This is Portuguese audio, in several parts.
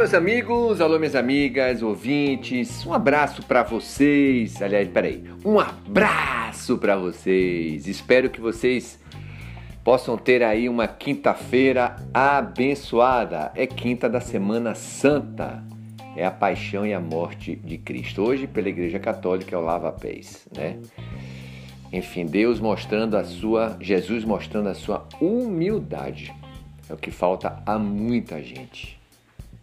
meus amigos, alô, minhas amigas, ouvintes, um abraço para vocês. Aliás, peraí, um abraço para vocês. Espero que vocês possam ter aí uma quinta-feira abençoada. É quinta da Semana Santa, é a paixão e a morte de Cristo. Hoje, pela Igreja Católica, é o lava-pés, né? Enfim, Deus mostrando a sua, Jesus mostrando a sua humildade. É o que falta a muita gente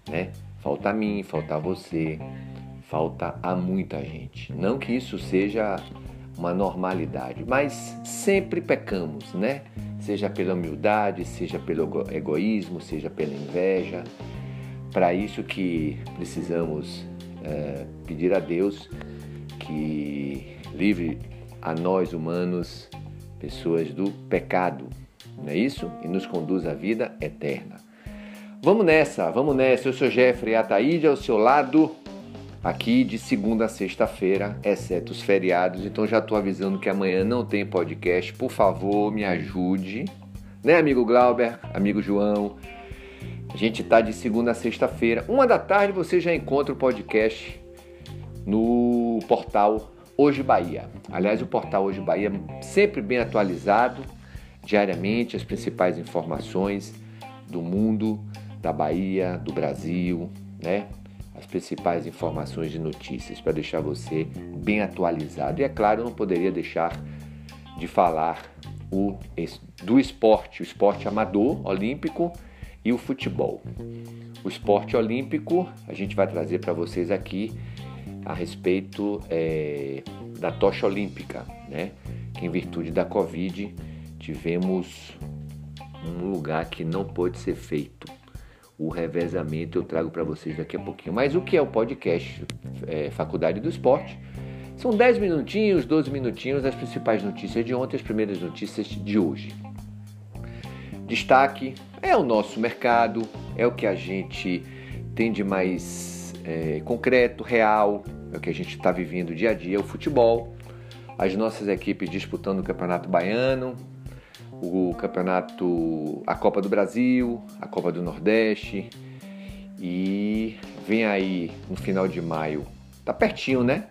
né? Falta a mim, falta a você, falta a muita gente. Não que isso seja uma normalidade, mas sempre pecamos, né? Seja pela humildade, seja pelo egoísmo, seja pela inveja. Para isso que precisamos é, pedir a Deus que livre a nós humanos, pessoas do pecado, não é isso? E nos conduz à vida eterna. Vamos nessa, vamos nessa. Eu sou Jeffrey Ataíde, ao seu lado, aqui de segunda a sexta-feira, exceto os feriados. Então já estou avisando que amanhã não tem podcast. Por favor, me ajude. Né, amigo Glauber, amigo João? A gente está de segunda a sexta-feira. Uma da tarde você já encontra o podcast no portal Hoje Bahia. Aliás, o portal Hoje Bahia sempre bem atualizado, diariamente, as principais informações do mundo da Bahia, do Brasil, né? As principais informações de notícias para deixar você bem atualizado. E é claro, eu não poderia deixar de falar o, do esporte, o esporte amador olímpico e o futebol. O esporte olímpico a gente vai trazer para vocês aqui a respeito é, da tocha olímpica, né? Que em virtude da Covid tivemos um lugar que não pôde ser feito o revezamento eu trago para vocês daqui a pouquinho. Mas o que é o podcast é, Faculdade do Esporte? São 10 minutinhos, 12 minutinhos das principais notícias de ontem, as primeiras notícias de hoje. Destaque é o nosso mercado, é o que a gente tem de mais é, concreto, real, é o que a gente está vivendo dia a dia, o futebol. As nossas equipes disputando o Campeonato Baiano, o campeonato, a Copa do Brasil, a Copa do Nordeste e vem aí no final de maio, tá pertinho, né?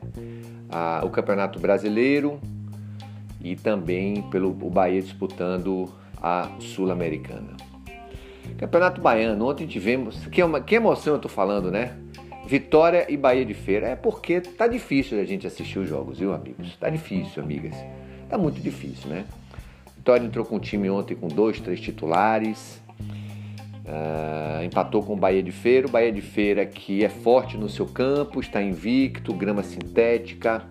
Ah, o Campeonato Brasileiro e também pelo o Bahia disputando a Sul-Americana. Campeonato Baiano, ontem tivemos, que, uma, que emoção eu tô falando, né? Vitória e Bahia de Feira. É porque tá difícil a gente assistir os jogos, viu, amigos? Tá difícil, amigas. Tá muito difícil, né? Vitória entrou com o time ontem com dois, três titulares. Uh, empatou com o Bahia de Feira. O Bahia de Feira que é forte no seu campo, está invicto, grama sintética,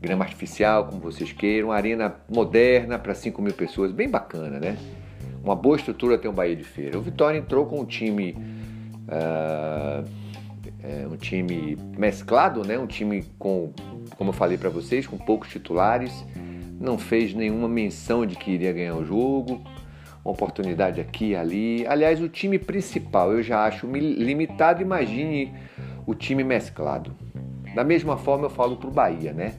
grama artificial, como vocês queiram, arena moderna para 5 mil pessoas, bem bacana, né? Uma boa estrutura tem o Bahia de Feira. O Vitória entrou com um time. Uh, é, um time mesclado, né? Um time com, como eu falei para vocês, com poucos titulares não fez nenhuma menção de que iria ganhar o jogo, uma oportunidade aqui e ali. Aliás, o time principal eu já acho limitado, imagine o time mesclado. Da mesma forma eu falo para o Bahia, né?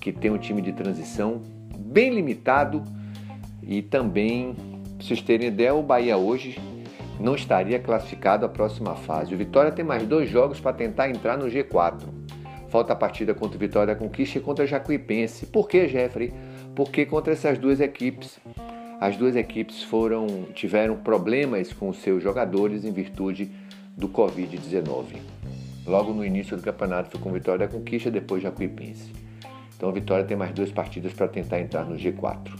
Que tem um time de transição bem limitado e também, para vocês terem ideia, o Bahia hoje não estaria classificado à próxima fase. O Vitória tem mais dois jogos para tentar entrar no G4. Falta a partida contra o Vitória da Conquista e contra a Jacuipense. Por que, Jeffrey? Porque contra essas duas equipes, as duas equipes foram tiveram problemas com seus jogadores em virtude do Covid-19. Logo no início do campeonato foi com Vitória da Conquista, depois Jacuipense. Então a Vitória tem mais duas partidas para tentar entrar no G4.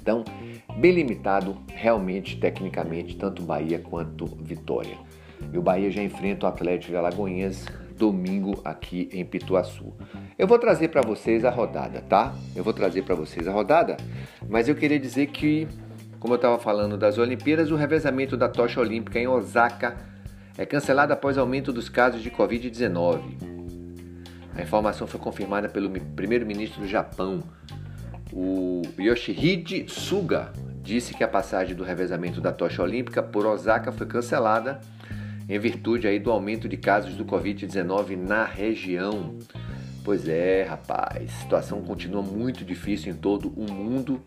Então, bem limitado realmente, tecnicamente, tanto Bahia quanto Vitória. E o Bahia já enfrenta o Atlético de Alagoinhas domingo aqui em Pituaçu. Eu vou trazer para vocês a rodada, tá? Eu vou trazer para vocês a rodada, mas eu queria dizer que, como eu estava falando das Olimpíadas, o revezamento da tocha olímpica em Osaka é cancelado após aumento dos casos de Covid-19. A informação foi confirmada pelo primeiro-ministro do Japão, o Yoshihide Suga, disse que a passagem do revezamento da tocha olímpica por Osaka foi cancelada em virtude aí do aumento de casos do Covid-19 na região. Pois é, rapaz, a situação continua muito difícil em todo o mundo.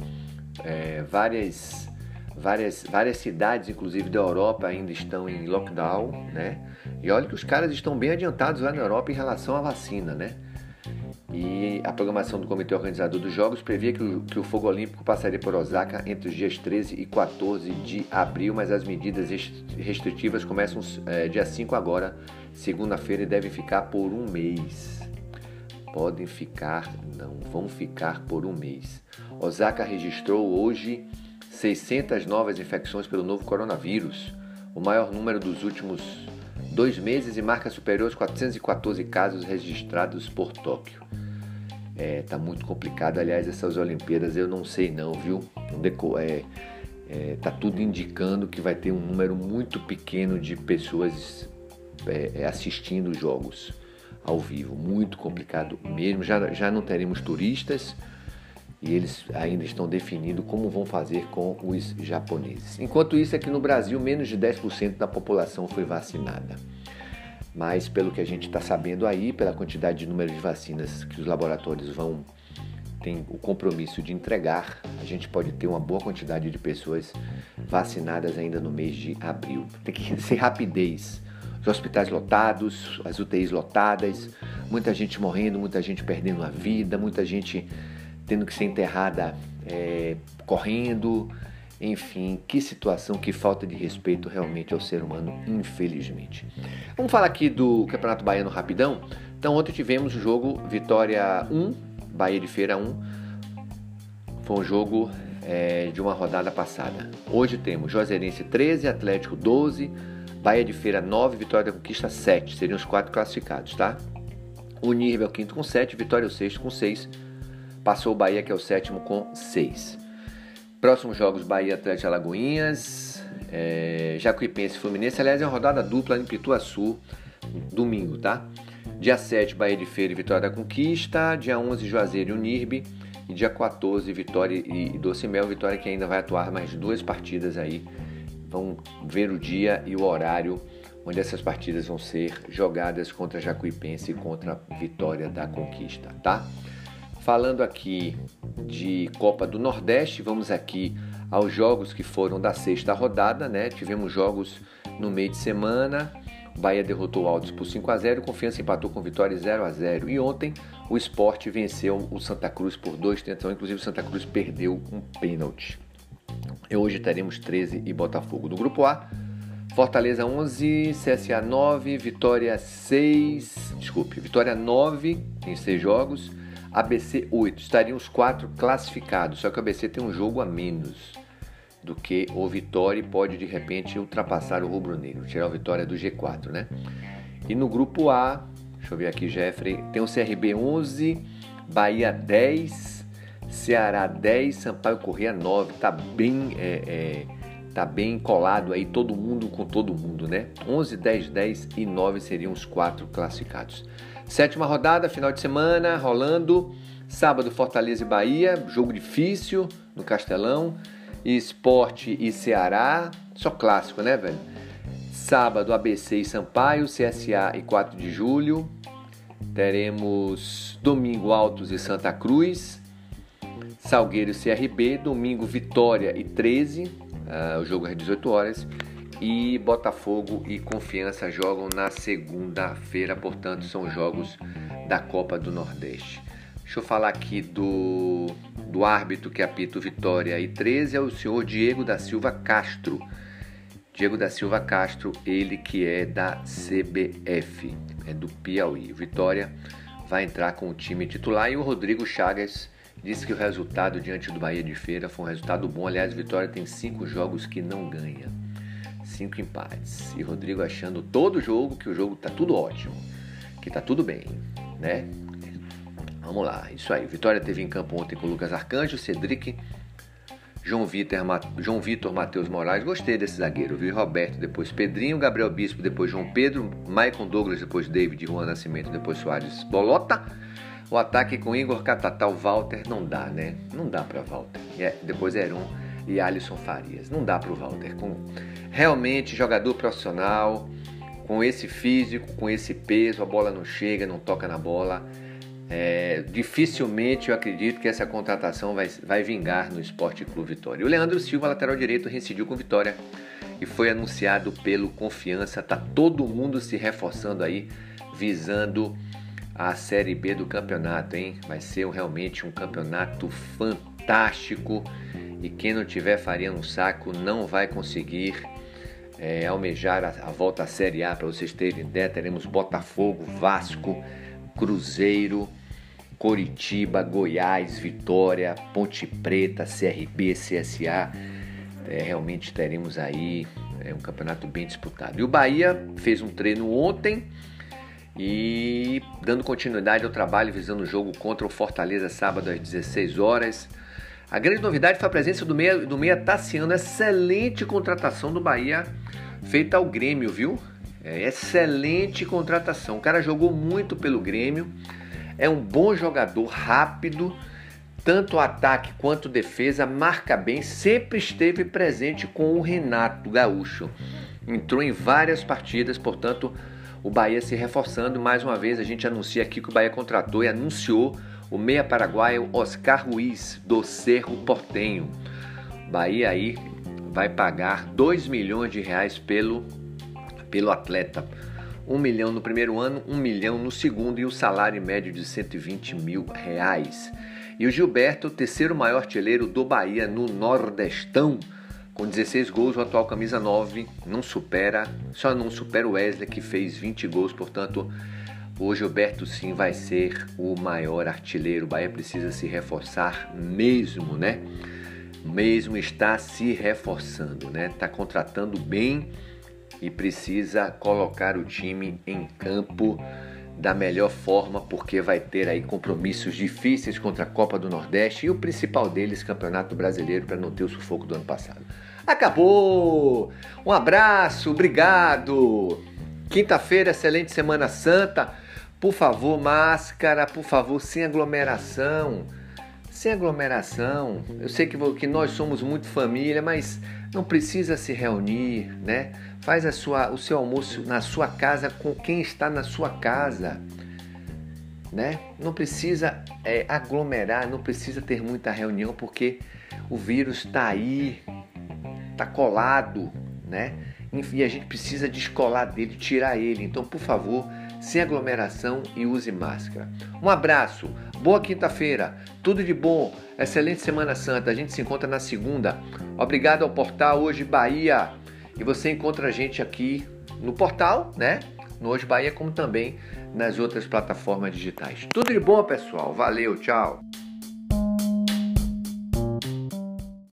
É, várias, Várias, várias cidades, inclusive da Europa, ainda estão em lockdown, né? E olha que os caras estão bem adiantados lá na Europa em relação à vacina, né? E a programação do comitê organizador dos Jogos previa que o, que o Fogo Olímpico passaria por Osaka entre os dias 13 e 14 de abril, mas as medidas restritivas começam é, dia 5 agora, segunda-feira, e devem ficar por um mês. Podem ficar, não, vão ficar por um mês. Osaka registrou hoje 600 novas infecções pelo novo coronavírus, o maior número dos últimos dois meses e marca superior aos 414 casos registrados por Tóquio. É, tá muito complicado, aliás, essas Olimpíadas eu não sei não, viu? É, é, tá tudo indicando que vai ter um número muito pequeno de pessoas é, é assistindo os jogos ao vivo, muito complicado mesmo. Já, já não teremos turistas, e eles ainda estão definindo como vão fazer com os japoneses. Enquanto isso, aqui no Brasil, menos de 10% da população foi vacinada. Mas, pelo que a gente está sabendo aí, pela quantidade de número de vacinas que os laboratórios vão ter o compromisso de entregar, a gente pode ter uma boa quantidade de pessoas vacinadas ainda no mês de abril. Tem que ser rapidez. Os hospitais lotados, as UTIs lotadas, muita gente morrendo, muita gente perdendo a vida, muita gente tendo que ser enterrada é, correndo, enfim, que situação, que falta de respeito realmente ao ser humano, infelizmente. Vamos falar aqui do Campeonato Baiano rapidão. Então, ontem tivemos o jogo Vitória 1, Bahia de Feira 1. Foi um jogo é, de uma rodada passada. Hoje temos Juazeirense 13, Atlético 12, Bahia de Feira 9, Vitória da Conquista 7. Seriam os quatro classificados, tá? O Nirva é o quinto com 7, Vitória é o sexto com 6. Passou o Bahia, que é o sétimo, com 6. Próximos jogos: Bahia Atlético Alagoinhas, é, Jacuipense Fluminense. Aliás, é uma rodada dupla em Pituaçu, domingo, tá? Dia 7, Bahia de Feira e Vitória da Conquista. Dia 11, Juazeiro e Unirbe. E dia 14, Vitória e Doce Mel. Vitória que ainda vai atuar mais duas partidas aí. Vão ver o dia e o horário onde essas partidas vão ser jogadas contra Jacuipense e contra Vitória da Conquista, tá? Falando aqui de Copa do Nordeste, vamos aqui aos jogos que foram da sexta rodada, né? Tivemos jogos no meio de semana. Bahia derrotou o Altos por 5 a 0, Confiança empatou com Vitória 0 a 0 e ontem o Esporte venceu o Santa Cruz por dois tentações, inclusive o Santa Cruz perdeu um pênalti. E hoje teremos 13 e Botafogo. Do grupo A, Fortaleza 11, CSA 9, Vitória 6, desculpe, Vitória 9 em 6 jogos, ABC 8. Estariam os quatro classificados, só que o ABC tem um jogo a menos do que o Vitória e pode de repente ultrapassar o Rubro Negro, tirar o Vitória do G4, né? E no grupo A, deixa eu ver aqui, Jeffrey, tem o CRB 11, Bahia 10, Ceará 10, Sampaio Corrêa 9. Tá bem, é, é, tá bem colado aí todo mundo com todo mundo, né? 11, 10, 10 e 9 seriam os quatro classificados. Sétima rodada, final de semana, rolando. Sábado, Fortaleza e Bahia, jogo difícil no Castelão. Esporte e Ceará, só clássico, né, velho? Sábado, ABC e Sampaio, CSA e 4 de julho. Teremos domingo, Altos e Santa Cruz. Salgueiro e CRB. Domingo, Vitória e 13. Uh, ah, o jogo é às 18 horas e Botafogo e Confiança jogam na segunda-feira, portanto, são jogos da Copa do Nordeste. Deixa eu falar aqui do, do árbitro que apita o Vitória e 13 é o senhor Diego da Silva Castro. Diego da Silva Castro, ele que é da CBF, é do Piauí. Vitória vai entrar com o time titular e o Rodrigo Chagas disse que o resultado diante do Bahia de Feira foi um resultado bom. Aliás, Vitória tem cinco jogos que não ganha cinco empates. E Rodrigo achando todo jogo que o jogo tá tudo ótimo, que tá tudo bem, né? Vamos lá, isso aí. Vitória teve em campo ontem com Lucas Arcanjo, Cedric, João Vitor, João Vitor, Matheus Moraes. Gostei desse zagueiro, viu? Roberto, depois Pedrinho, Gabriel Bispo, depois João Pedro, Maicon Douglas, depois David, Juan Nascimento, depois Soares Bolota. O ataque com Igor Catatal, Walter, não dá, né? Não dá para Walter. É, depois Heron e Alisson Farias. Não dá para o Walter. Com realmente jogador profissional, com esse físico, com esse peso, a bola não chega, não toca na bola. É, dificilmente eu acredito que essa contratação vai, vai vingar no Esporte Clube Vitória. O Leandro Silva, lateral direito, reincidiu com Vitória e foi anunciado pelo Confiança. Tá todo mundo se reforçando aí, visando a Série B do campeonato, hein? Vai ser realmente um campeonato fantástico e quem não tiver farinha no saco não vai conseguir é, almejar a, a, volta à Série A. Para vocês terem ideia, teremos Botafogo, Vasco, Cruzeiro, Coritiba, Goiás, Vitória, Ponte Preta, CRB, CSA. É, realmente teremos aí é, um campeonato bem disputado. E o Bahia fez um treino ontem e dando continuidade ao trabalho visando o jogo contra o Fortaleza sábado às 16 horas. A grande novidade foi a presença do meia, do meia Tassiano, excelente contratação do Bahia feita ao Grêmio, viu? É, excelente contratação. O cara jogou muito pelo Grêmio, é um bom jogador, rápido, tanto ataque quanto defesa, marca bem, sempre esteve presente com o Renato Gaúcho. Entrou em várias partidas, portanto, o Bahia se reforçando. Mais uma vez, a gente anuncia aqui que o Bahia contratou e anunciou o meia paraguaio Oscar Ruiz, do Cerro Portenho. Bahia aí vai pagar 2 milhões de reais pelo, pelo atleta. 1 um milhão no primeiro ano, 1 um milhão no segundo e o salário médio de 120 mil reais. E o Gilberto, terceiro maior artilheiro do Bahia no Nordestão, com 16 gols, o atual camisa 9 não supera, só não supera o Wesley que fez 20 gols, portanto o Gilberto sim vai ser o maior artilheiro. O Bahia precisa se reforçar mesmo, né? Mesmo está se reforçando, né? Está contratando bem e precisa colocar o time em campo da melhor forma, porque vai ter aí compromissos difíceis contra a Copa do Nordeste e o principal deles, Campeonato Brasileiro, para não ter o sufoco do ano passado. Acabou! Um abraço, obrigado! Quinta-feira, excelente Semana Santa. Por favor, máscara, por favor, sem aglomeração. Sem aglomeração. Eu sei que, que nós somos muito família, mas não precisa se reunir, né? Faz a sua, o seu almoço na sua casa com quem está na sua casa. Né? Não precisa é, aglomerar, não precisa ter muita reunião, porque o vírus está aí, está colado, né? E a gente precisa descolar dele, tirar ele. Então, por favor, sem aglomeração e use máscara. Um abraço, boa quinta-feira, tudo de bom, excelente Semana Santa. A gente se encontra na segunda. Obrigado ao portal Hoje Bahia. E você encontra a gente aqui no portal, né? No Hoje Bahia, como também nas outras plataformas digitais. Tudo de bom, pessoal. Valeu, tchau.